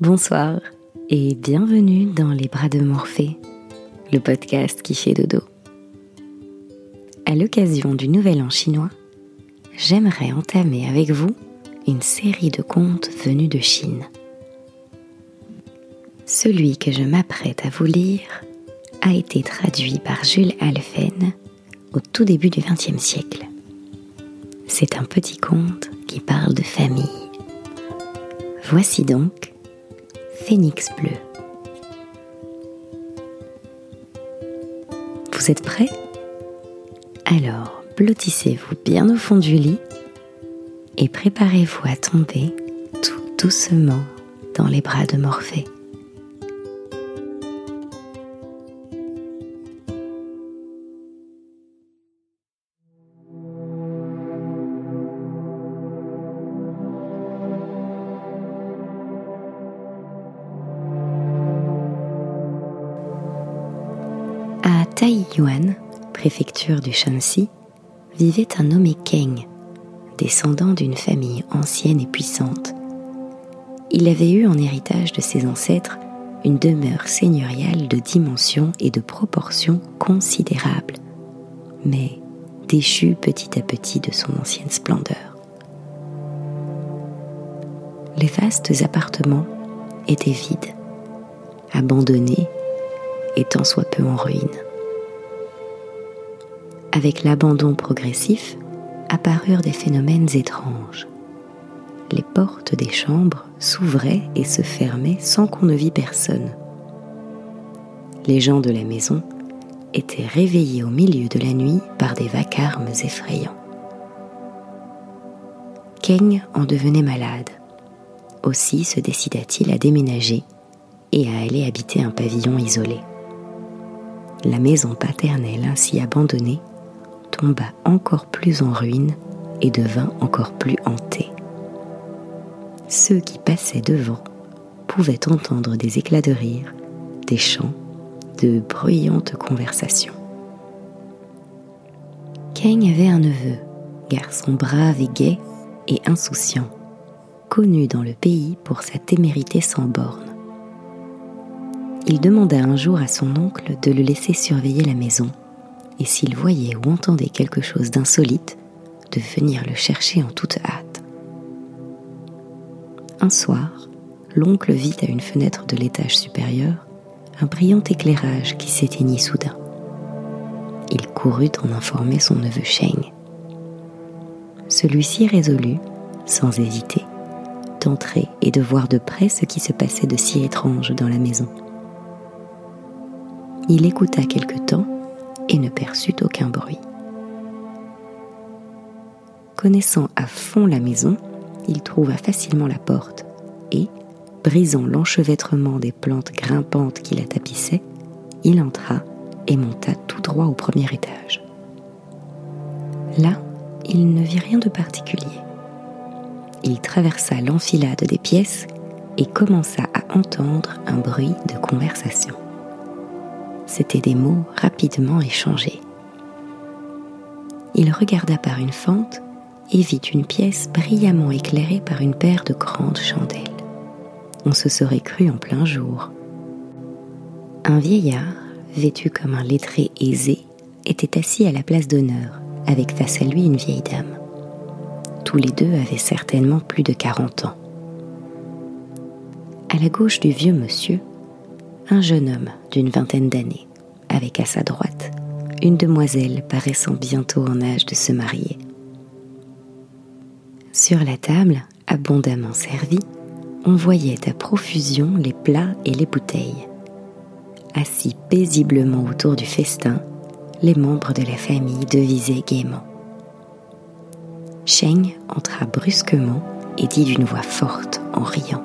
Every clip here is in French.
Bonsoir et bienvenue dans Les Bras de Morphée, le podcast qui fait dodo. À l'occasion du Nouvel An chinois, j'aimerais entamer avec vous une série de contes venus de Chine. Celui que je m'apprête à vous lire a été traduit par Jules Alphen au tout début du XXe siècle. C'est un petit conte qui parle de famille. Voici donc Phénix bleu. Vous êtes prêts? Alors, blottissez-vous bien au fond du lit et préparez-vous à tomber tout doucement dans les bras de Morphée. Taiyuan, préfecture du Shanxi, vivait un nommé Keng, descendant d'une famille ancienne et puissante. Il avait eu en héritage de ses ancêtres une demeure seigneuriale de dimensions et de proportions considérables, mais déchu petit à petit de son ancienne splendeur. Les vastes appartements étaient vides, abandonnés et tant soit peu en ruine. Avec l'abandon progressif, apparurent des phénomènes étranges. Les portes des chambres s'ouvraient et se fermaient sans qu'on ne vît personne. Les gens de la maison étaient réveillés au milieu de la nuit par des vacarmes effrayants. Keng en devenait malade. Aussi se décida-t-il à déménager et à aller habiter un pavillon isolé. La maison paternelle ainsi abandonnée tomba encore plus en ruine et devint encore plus hantée. Ceux qui passaient devant pouvaient entendre des éclats de rire, des chants, de bruyantes conversations. Kang avait un neveu, garçon brave et gai et insouciant, connu dans le pays pour sa témérité sans borne. Il demanda un jour à son oncle de le laisser surveiller la maison et s'il voyait ou entendait quelque chose d'insolite, de venir le chercher en toute hâte. Un soir, l'oncle vit à une fenêtre de l'étage supérieur un brillant éclairage qui s'éteignit soudain. Il courut en informer son neveu Sheng. Celui-ci résolut, sans hésiter, d'entrer et de voir de près ce qui se passait de si étrange dans la maison. Il écouta quelque temps et ne perçut aucun bruit. Connaissant à fond la maison, il trouva facilement la porte et, brisant l'enchevêtrement des plantes grimpantes qui la tapissaient, il entra et monta tout droit au premier étage. Là, il ne vit rien de particulier. Il traversa l'enfilade des pièces et commença à entendre un bruit de conversation c'étaient des mots rapidement échangés. Il regarda par une fente et vit une pièce brillamment éclairée par une paire de grandes chandelles. On se serait cru en plein jour. Un vieillard, vêtu comme un lettré aisé, était assis à la place d'honneur, avec face à lui une vieille dame. Tous les deux avaient certainement plus de quarante ans. À la gauche du vieux monsieur, un jeune homme d'une vingtaine d'années, avec à sa droite une demoiselle paraissant bientôt en âge de se marier. Sur la table, abondamment servie, on voyait à profusion les plats et les bouteilles. Assis paisiblement autour du festin, les membres de la famille devisaient gaiement. Sheng entra brusquement et dit d'une voix forte en riant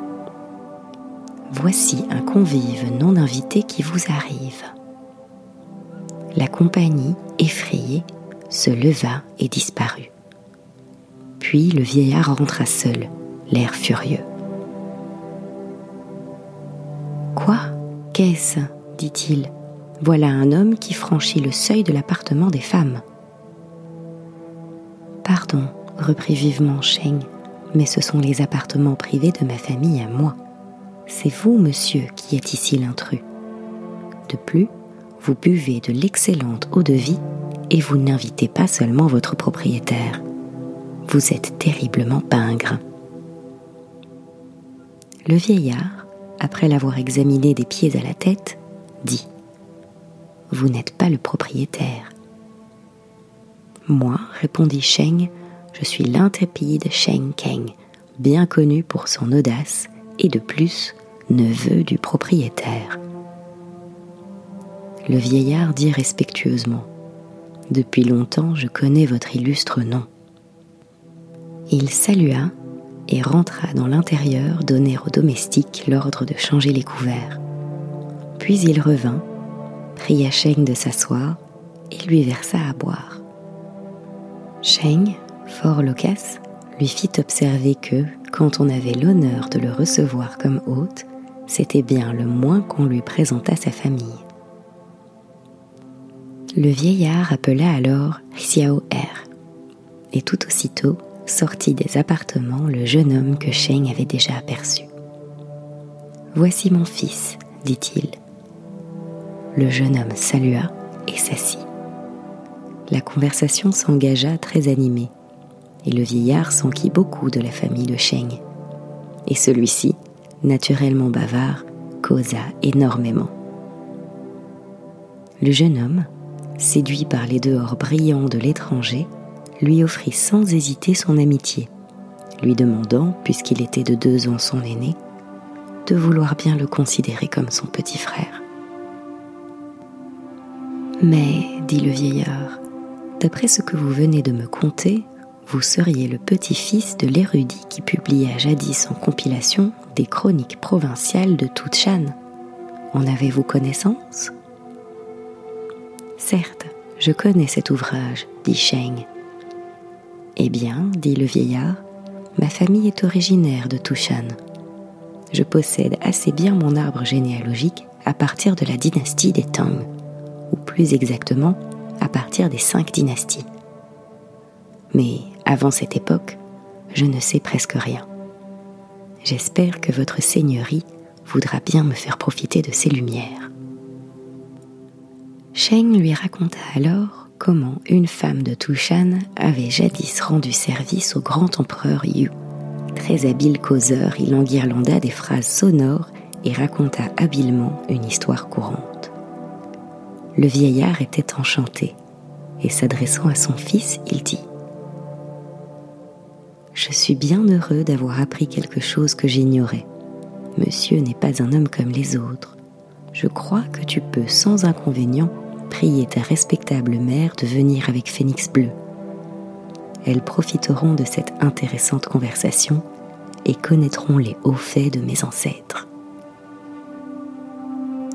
Voici un convive non invité qui vous arrive. La compagnie, effrayée, se leva et disparut. Puis le vieillard rentra seul, l'air furieux. Quoi? Qu'est-ce? dit-il. Voilà un homme qui franchit le seuil de l'appartement des femmes. Pardon, reprit vivement Sheng, mais ce sont les appartements privés de ma famille à moi. C'est vous, monsieur, qui êtes ici l'intrus. De plus, vous buvez de l'excellente eau de vie et vous n'invitez pas seulement votre propriétaire. Vous êtes terriblement pingre. Le vieillard, après l'avoir examiné des pieds à la tête, dit Vous n'êtes pas le propriétaire. Moi, répondit Sheng, je suis l'intrépide Sheng Keng, bien connu pour son audace de plus neveu du propriétaire. Le vieillard dit respectueusement Depuis longtemps je connais votre illustre nom. Il salua et rentra dans l'intérieur donner aux domestiques l'ordre de changer les couverts. Puis il revint, pria Sheng de s'asseoir et lui versa à boire. Sheng, fort loquace, lui fit observer que, quand on avait l'honneur de le recevoir comme hôte, c'était bien le moins qu'on lui présentât sa famille. Le vieillard appela alors Xiao Er, et tout aussitôt sortit des appartements le jeune homme que Sheng avait déjà aperçu. Voici mon fils, dit-il. Le jeune homme salua et s'assit. La conversation s'engagea très animée, et le vieillard s'enquit beaucoup de la famille de Sheng. Et celui-ci, naturellement bavard, causa énormément. Le jeune homme, séduit par les dehors brillants de l'étranger, lui offrit sans hésiter son amitié, lui demandant, puisqu'il était de deux ans son aîné, de vouloir bien le considérer comme son petit frère. Mais, dit le vieillard, d'après ce que vous venez de me conter, vous seriez le petit-fils de l'érudit qui publia jadis en compilation des chroniques provinciales de toute Shan. En avez-vous connaissance? Certes, je connais cet ouvrage, dit Sheng. Eh bien, dit le vieillard, ma famille est originaire de Tushan. Je possède assez bien mon arbre généalogique à partir de la dynastie des Tang, ou plus exactement à partir des cinq dynasties. Mais avant cette époque, je ne sais presque rien. J'espère que votre seigneurie voudra bien me faire profiter de ces lumières. Sheng lui raconta alors comment une femme de Tushan avait jadis rendu service au grand empereur Yu. Très habile causeur, il enguirlanda des phrases sonores et raconta habilement une histoire courante. Le vieillard était enchanté, et s'adressant à son fils, il dit je suis bien heureux d'avoir appris quelque chose que j'ignorais. Monsieur n'est pas un homme comme les autres. Je crois que tu peux sans inconvénient prier ta respectable mère de venir avec Phénix Bleu. Elles profiteront de cette intéressante conversation et connaîtront les hauts faits de mes ancêtres.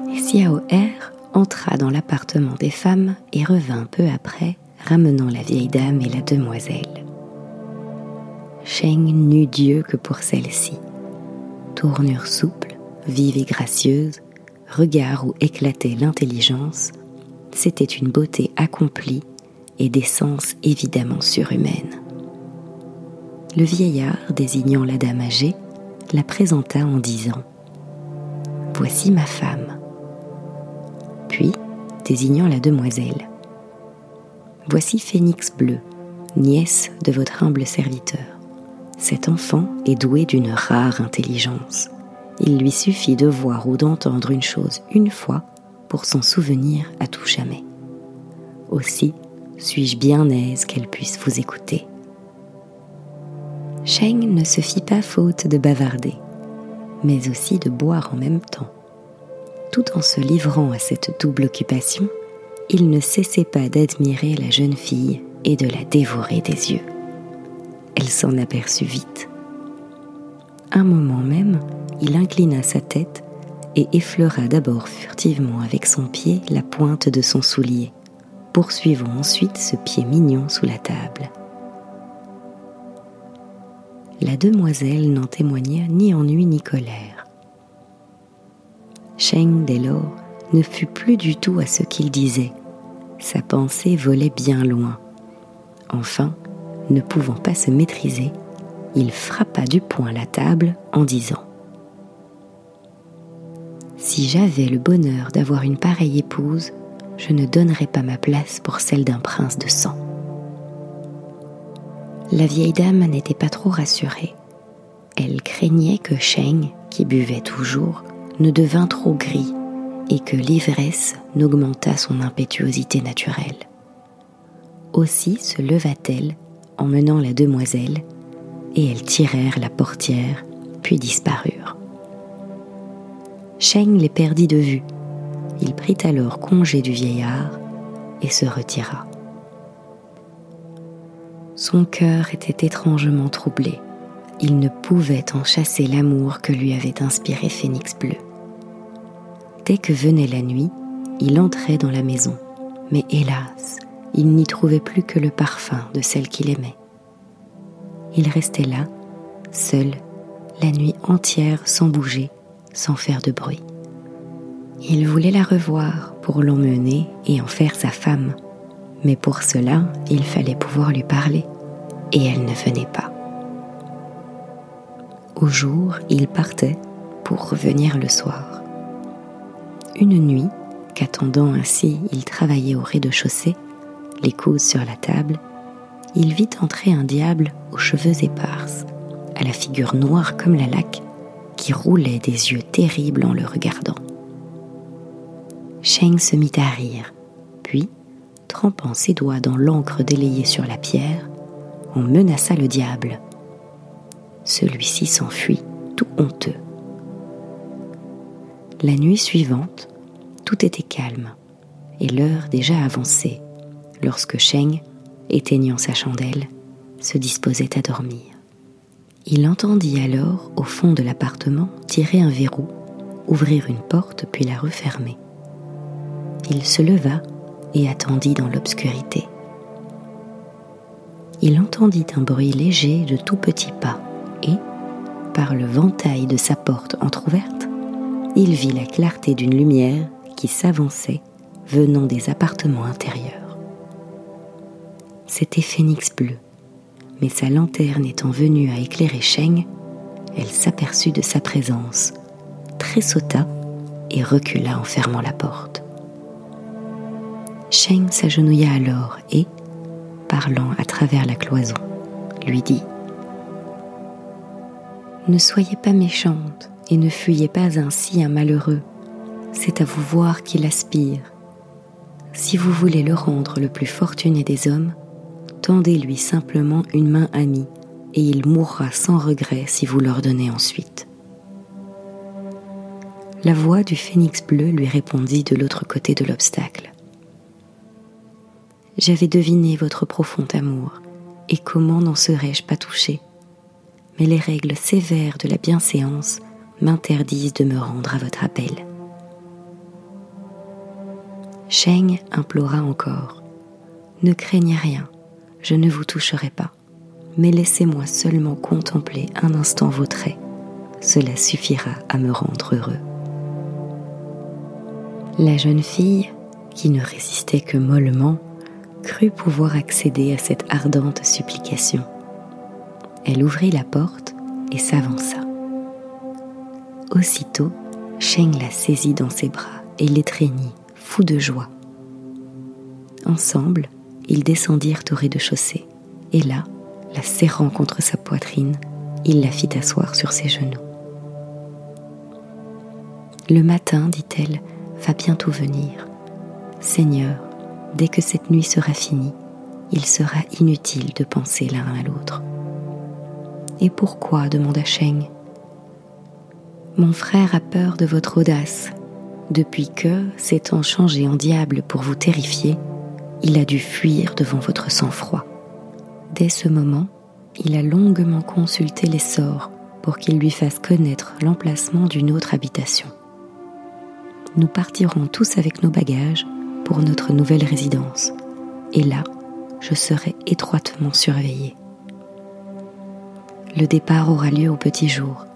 Xiao Er entra dans l'appartement des femmes et revint peu après, ramenant la vieille dame et la demoiselle. Sheng n'eut Dieu que pour celle-ci. Tournure souple, vive et gracieuse, regard où éclatait l'intelligence, c'était une beauté accomplie et d'essence évidemment surhumaine. Le vieillard, désignant la dame âgée, la présenta en disant Voici ma femme. Puis, désignant la demoiselle Voici Phénix Bleu, nièce de votre humble serviteur. Cet enfant est doué d'une rare intelligence. Il lui suffit de voir ou d'entendre une chose une fois pour s'en souvenir à tout jamais. Aussi, suis-je bien aise qu'elle puisse vous écouter. Sheng ne se fit pas faute de bavarder, mais aussi de boire en même temps. Tout en se livrant à cette double occupation, il ne cessait pas d'admirer la jeune fille et de la dévorer des yeux elle s'en aperçut vite. Un moment même, il inclina sa tête et effleura d'abord furtivement avec son pied la pointe de son soulier, poursuivant ensuite ce pied mignon sous la table. La demoiselle n'en témoigna ni ennui ni colère. Sheng, dès lors, ne fut plus du tout à ce qu'il disait. Sa pensée volait bien loin. Enfin, ne pouvant pas se maîtriser, il frappa du poing la table en disant Si j'avais le bonheur d'avoir une pareille épouse, je ne donnerais pas ma place pour celle d'un prince de sang. La vieille dame n'était pas trop rassurée. Elle craignait que Sheng, qui buvait toujours, ne devint trop gris et que l'ivresse n'augmentât son impétuosité naturelle. Aussi se leva-t-elle en menant la demoiselle, et elles tirèrent la portière, puis disparurent. Sheng les perdit de vue. Il prit alors congé du vieillard et se retira. Son cœur était étrangement troublé. Il ne pouvait en chasser l'amour que lui avait inspiré Phénix Bleu. Dès que venait la nuit, il entrait dans la maison, mais hélas, il n'y trouvait plus que le parfum de celle qu'il aimait. Il restait là, seul, la nuit entière sans bouger, sans faire de bruit. Il voulait la revoir pour l'emmener et en faire sa femme, mais pour cela, il fallait pouvoir lui parler, et elle ne venait pas. Au jour, il partait pour revenir le soir. Une nuit, qu'attendant ainsi il travaillait au rez-de-chaussée, les coudes sur la table, il vit entrer un diable aux cheveux éparses, à la figure noire comme la laque, qui roulait des yeux terribles en le regardant. Sheng se mit à rire, puis, trempant ses doigts dans l'encre délayée sur la pierre, on menaça le diable. Celui-ci s'enfuit, tout honteux. La nuit suivante, tout était calme, et l'heure déjà avancée, lorsque Sheng, éteignant sa chandelle, se disposait à dormir. Il entendit alors, au fond de l'appartement, tirer un verrou, ouvrir une porte puis la refermer. Il se leva et attendit dans l'obscurité. Il entendit un bruit léger de tout petits pas et, par le ventail de sa porte entr'ouverte, il vit la clarté d'une lumière qui s'avançait venant des appartements intérieurs. C'était Phénix bleu, mais sa lanterne étant venue à éclairer Sheng, elle s'aperçut de sa présence, tressauta et recula en fermant la porte. Sheng s'agenouilla alors et, parlant à travers la cloison, lui dit Ne soyez pas méchante et ne fuyez pas ainsi un malheureux. C'est à vous voir qu'il aspire. Si vous voulez le rendre le plus fortuné des hommes, tendez-lui simplement une main amie, et il mourra sans regret si vous l'ordonnez ensuite. La voix du phénix bleu lui répondit de l'autre côté de l'obstacle. J'avais deviné votre profond amour, et comment n'en serais-je pas touché? Mais les règles sévères de la bienséance m'interdisent de me rendre à votre appel. Sheng implora encore. Ne craignez rien, je ne vous toucherai pas, mais laissez-moi seulement contempler un instant vos traits. Cela suffira à me rendre heureux. La jeune fille, qui ne résistait que mollement, crut pouvoir accéder à cette ardente supplication. Elle ouvrit la porte et s'avança. Aussitôt, Sheng la saisit dans ses bras et l'étreignit, fou de joie. Ensemble, ils descendirent au rez-de-chaussée, et là, la serrant contre sa poitrine, il la fit asseoir sur ses genoux. Le matin, dit-elle, va bientôt venir. Seigneur, dès que cette nuit sera finie, il sera inutile de penser l'un à l'autre. Et pourquoi demanda Sheng. Mon frère a peur de votre audace. Depuis que, s'étant changé en diable pour vous terrifier, il a dû fuir devant votre sang-froid. Dès ce moment, il a longuement consulté les sorts pour qu'il lui fasse connaître l'emplacement d'une autre habitation. Nous partirons tous avec nos bagages pour notre nouvelle résidence. Et là, je serai étroitement surveillée. Le départ aura lieu au petit jour.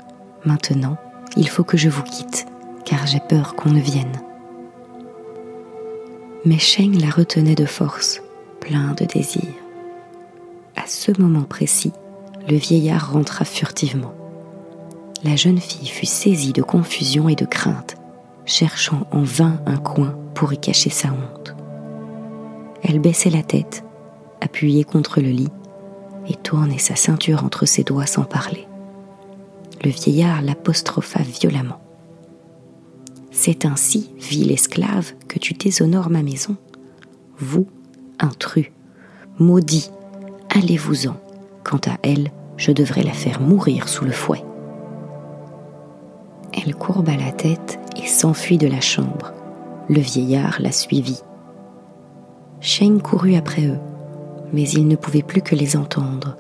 Maintenant, il faut que je vous quitte, car j'ai peur qu'on ne vienne. Mais Sheng la retenait de force, plein de désir. À ce moment précis, le vieillard rentra furtivement. La jeune fille fut saisie de confusion et de crainte, cherchant en vain un coin pour y cacher sa honte. Elle baissait la tête, appuyée contre le lit, et tournait sa ceinture entre ses doigts sans parler. Le vieillard l'apostropha violemment. C'est ainsi, ville esclave, que tu déshonores ma maison. Vous, intrus, maudit, allez-vous-en. Quant à elle, je devrais la faire mourir sous le fouet. Elle courba la tête et s'enfuit de la chambre. Le vieillard la suivit. Sheng courut après eux, mais il ne pouvait plus que les entendre.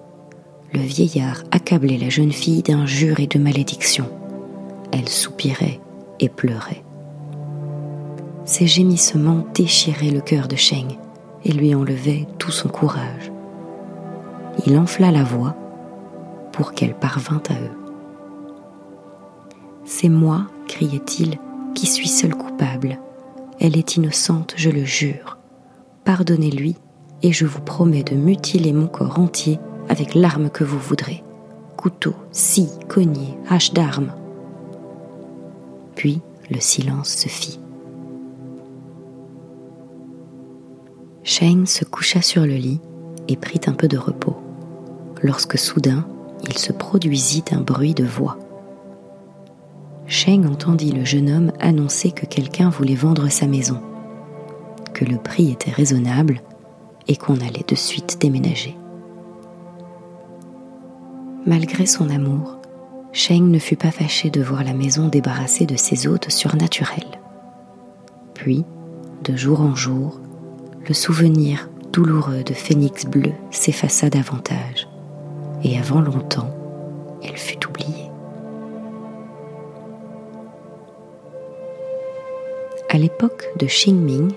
Le vieillard accablait la jeune fille d'injures et de malédictions. Elle soupirait et pleurait. Ses gémissements déchiraient le cœur de Sheng et lui enlevaient tout son courage. Il enfla la voix pour qu'elle parvint à eux. C'est moi, criait-il, qui suis seul coupable. Elle est innocente, je le jure. Pardonnez-lui, et je vous promets de mutiler mon corps entier avec l'arme que vous voudrez. Couteau, scie, cogné, hache d'armes. Puis le silence se fit. Shane se coucha sur le lit et prit un peu de repos, lorsque soudain il se produisit un bruit de voix. Sheng entendit le jeune homme annoncer que quelqu'un voulait vendre sa maison, que le prix était raisonnable et qu'on allait de suite déménager. Malgré son amour, Sheng ne fut pas fâché de voir la maison débarrassée de ses hôtes surnaturels. Puis, de jour en jour, le souvenir douloureux de Phénix bleu s'effaça davantage, et avant longtemps, elle fut oubliée. À l'époque de Xingming,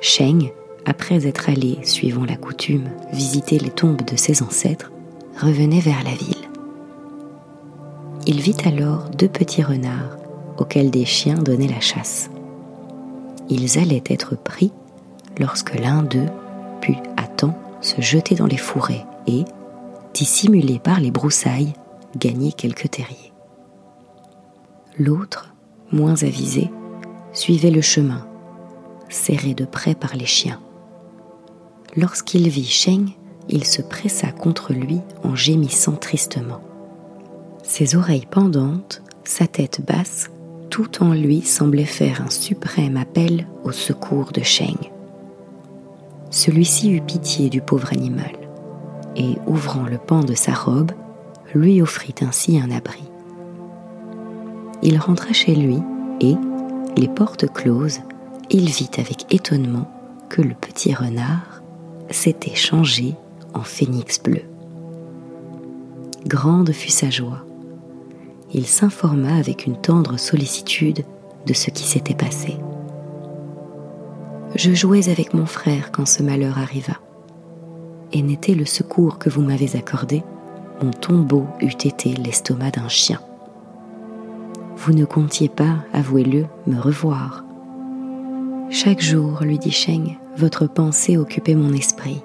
Sheng, après être allé, suivant la coutume, visiter les tombes de ses ancêtres, revenait vers la ville. Il vit alors deux petits renards auxquels des chiens donnaient la chasse. Ils allaient être pris lorsque l'un d'eux put à temps se jeter dans les fourrés et, dissimulé par les broussailles, gagner quelques terriers. L'autre, moins avisé, suivait le chemin, serré de près par les chiens. Lorsqu'il vit Sheng, il se pressa contre lui en gémissant tristement. Ses oreilles pendantes, sa tête basse, tout en lui semblait faire un suprême appel au secours de Sheng. Celui-ci eut pitié du pauvre animal et, ouvrant le pan de sa robe, lui offrit ainsi un abri. Il rentra chez lui et, les portes closes, il vit avec étonnement que le petit renard s'était changé en phénix bleu. Grande fut sa joie. Il s'informa avec une tendre sollicitude de ce qui s'était passé. Je jouais avec mon frère quand ce malheur arriva, et n'était le secours que vous m'avez accordé, mon tombeau eût été l'estomac d'un chien. Vous ne comptiez pas, avouez-le, me revoir. Chaque jour, lui dit Sheng, votre pensée occupait mon esprit,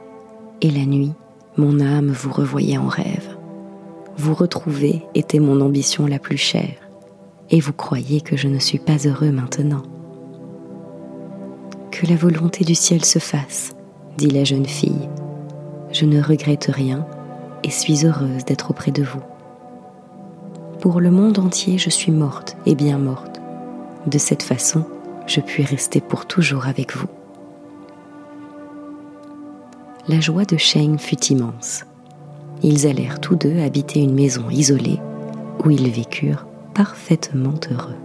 et la nuit, mon âme vous revoyait en rêve. Vous retrouver était mon ambition la plus chère, et vous croyez que je ne suis pas heureux maintenant. Que la volonté du ciel se fasse, dit la jeune fille. Je ne regrette rien et suis heureuse d'être auprès de vous. Pour le monde entier, je suis morte et bien morte. De cette façon, je puis rester pour toujours avec vous. La joie de Sheng fut immense. Ils allèrent tous deux habiter une maison isolée où ils vécurent parfaitement heureux.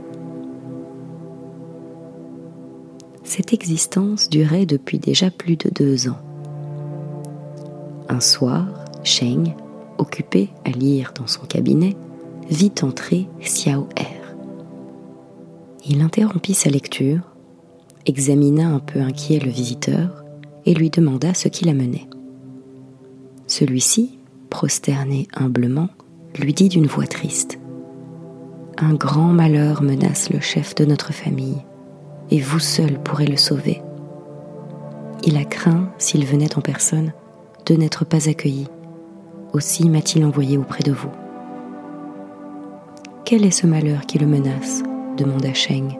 Cette existence durait depuis déjà plus de deux ans. Un soir, Sheng, occupé à lire dans son cabinet, vit entrer Xiao Er. Il interrompit sa lecture, examina un peu inquiet le visiteur et lui demanda ce qui l'amenait. Celui-ci, prosterné humblement, lui dit d'une voix triste Un grand malheur menace le chef de notre famille, et vous seul pourrez le sauver. Il a craint, s'il venait en personne, de n'être pas accueilli. Aussi m'a-t-il envoyé auprès de vous. Quel est ce malheur qui le menace demanda Sheng.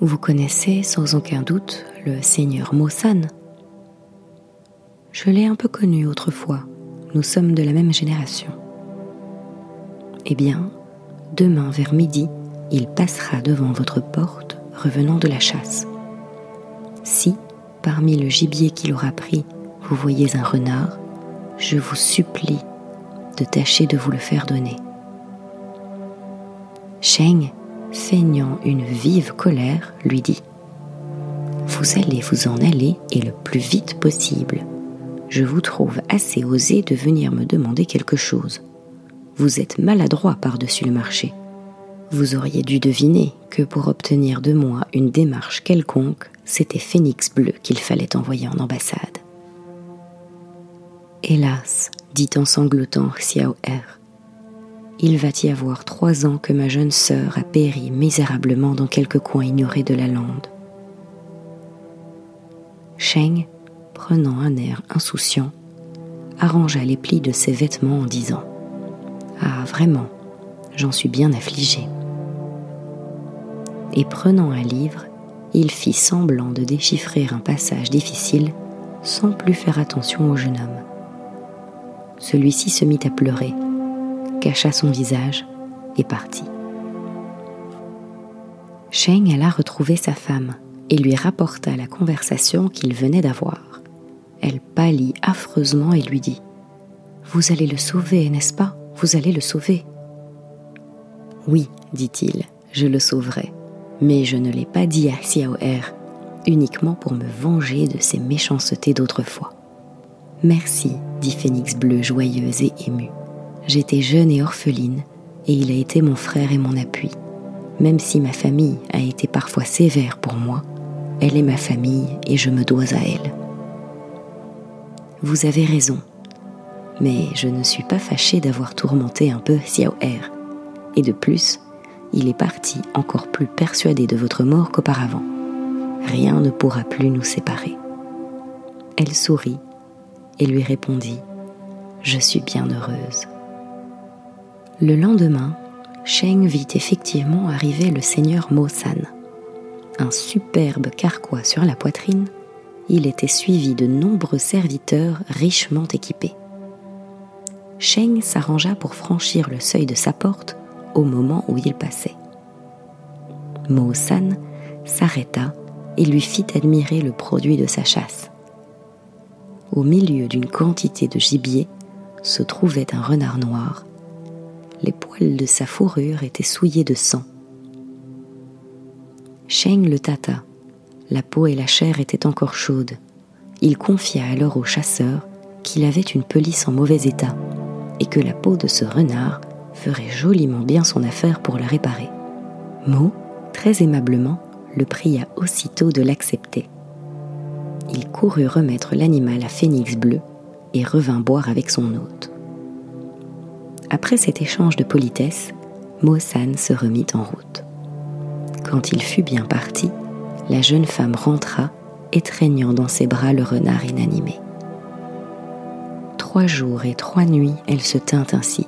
Vous connaissez sans aucun doute le seigneur Mosan. Je l'ai un peu connu autrefois, nous sommes de la même génération. Eh bien, demain vers midi, il passera devant votre porte revenant de la chasse. Si, parmi le gibier qu'il aura pris, vous voyez un renard, je vous supplie de tâcher de vous le faire donner. Sheng feignant une vive colère, lui dit Vous allez vous en aller et le plus vite possible. Je vous trouve assez osé de venir me demander quelque chose. Vous êtes maladroit par-dessus le marché. Vous auriez dû deviner que pour obtenir de moi une démarche quelconque, c'était Phénix Bleu qu'il fallait envoyer en ambassade. Hélas, dit en sanglotant Xiao Er, il va y avoir trois ans que ma jeune sœur a péri misérablement dans quelque coin ignoré de la lande. Sheng, prenant un air insouciant, arrangea les plis de ses vêtements en disant Ah, vraiment, j'en suis bien affligé. Et prenant un livre, il fit semblant de déchiffrer un passage difficile sans plus faire attention au jeune homme. Celui-ci se mit à pleurer cacha son visage et partit. Sheng alla retrouver sa femme et lui rapporta la conversation qu'il venait d'avoir. Elle pâlit affreusement et lui dit Vous allez le sauver, n'est-ce pas? Vous allez le sauver. Oui, dit-il, je le sauverai, mais je ne l'ai pas dit à Xiao Er, uniquement pour me venger de ses méchancetés d'autrefois. Merci, dit Phénix Bleu joyeuse et émue. J'étais jeune et orpheline, et il a été mon frère et mon appui. Même si ma famille a été parfois sévère pour moi, elle est ma famille et je me dois à elle. Vous avez raison, mais je ne suis pas fâché d'avoir tourmenté un peu Xiao Er. Et de plus, il est parti encore plus persuadé de votre mort qu'auparavant. Rien ne pourra plus nous séparer. Elle sourit et lui répondit Je suis bien heureuse. Le lendemain, Sheng vit effectivement arriver le seigneur Mo San. Un superbe carquois sur la poitrine, il était suivi de nombreux serviteurs richement équipés. Sheng s'arrangea pour franchir le seuil de sa porte au moment où il passait. Mo San s'arrêta et lui fit admirer le produit de sa chasse. Au milieu d'une quantité de gibier se trouvait un renard noir les poils de sa fourrure étaient souillés de sang. Sheng le tâta. La peau et la chair étaient encore chaudes. Il confia alors au chasseur qu'il avait une pelisse en mauvais état et que la peau de ce renard ferait joliment bien son affaire pour la réparer. Mo, très aimablement, le pria aussitôt de l'accepter. Il courut remettre l'animal à Phénix Bleu et revint boire avec son hôte. Après cet échange de politesse, Mosan se remit en route. Quand il fut bien parti, la jeune femme rentra, étreignant dans ses bras le renard inanimé. Trois jours et trois nuits, elle se tint ainsi,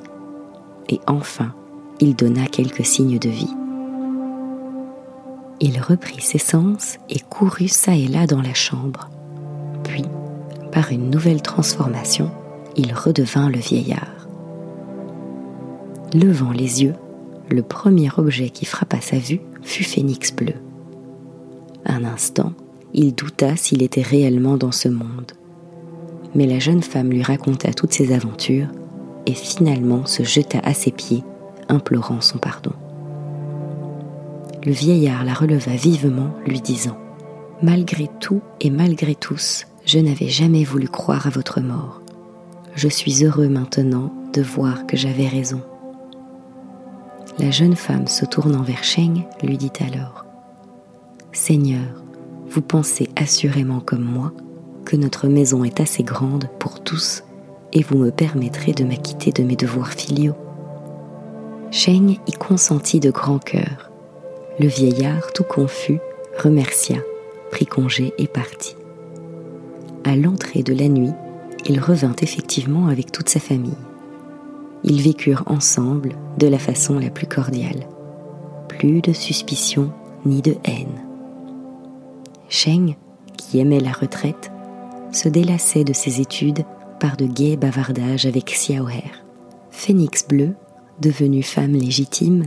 et enfin, il donna quelques signes de vie. Il reprit ses sens et courut çà et là dans la chambre. Puis, par une nouvelle transformation, il redevint le vieillard. Levant les yeux, le premier objet qui frappa sa vue fut Phénix bleu. Un instant, il douta s'il était réellement dans ce monde. Mais la jeune femme lui raconta toutes ses aventures et finalement se jeta à ses pieds, implorant son pardon. Le vieillard la releva vivement, lui disant Malgré tout et malgré tous, je n'avais jamais voulu croire à votre mort. Je suis heureux maintenant de voir que j'avais raison. La jeune femme se tournant vers Sheng lui dit alors Seigneur, vous pensez assurément comme moi que notre maison est assez grande pour tous et vous me permettrez de m'acquitter de mes devoirs filiaux. Sheng y consentit de grand cœur. Le vieillard, tout confus, remercia, prit congé et partit. À l'entrée de la nuit, il revint effectivement avec toute sa famille ils vécurent ensemble de la façon la plus cordiale. Plus de suspicion ni de haine. Sheng, qui aimait la retraite, se délassait de ses études par de gais bavardages avec Xiaoher. Phénix Bleu, devenue femme légitime,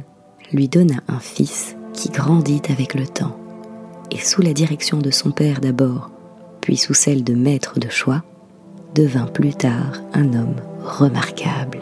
lui donna un fils qui grandit avec le temps, et sous la direction de son père d'abord, puis sous celle de maître de choix, devint plus tard un homme remarquable.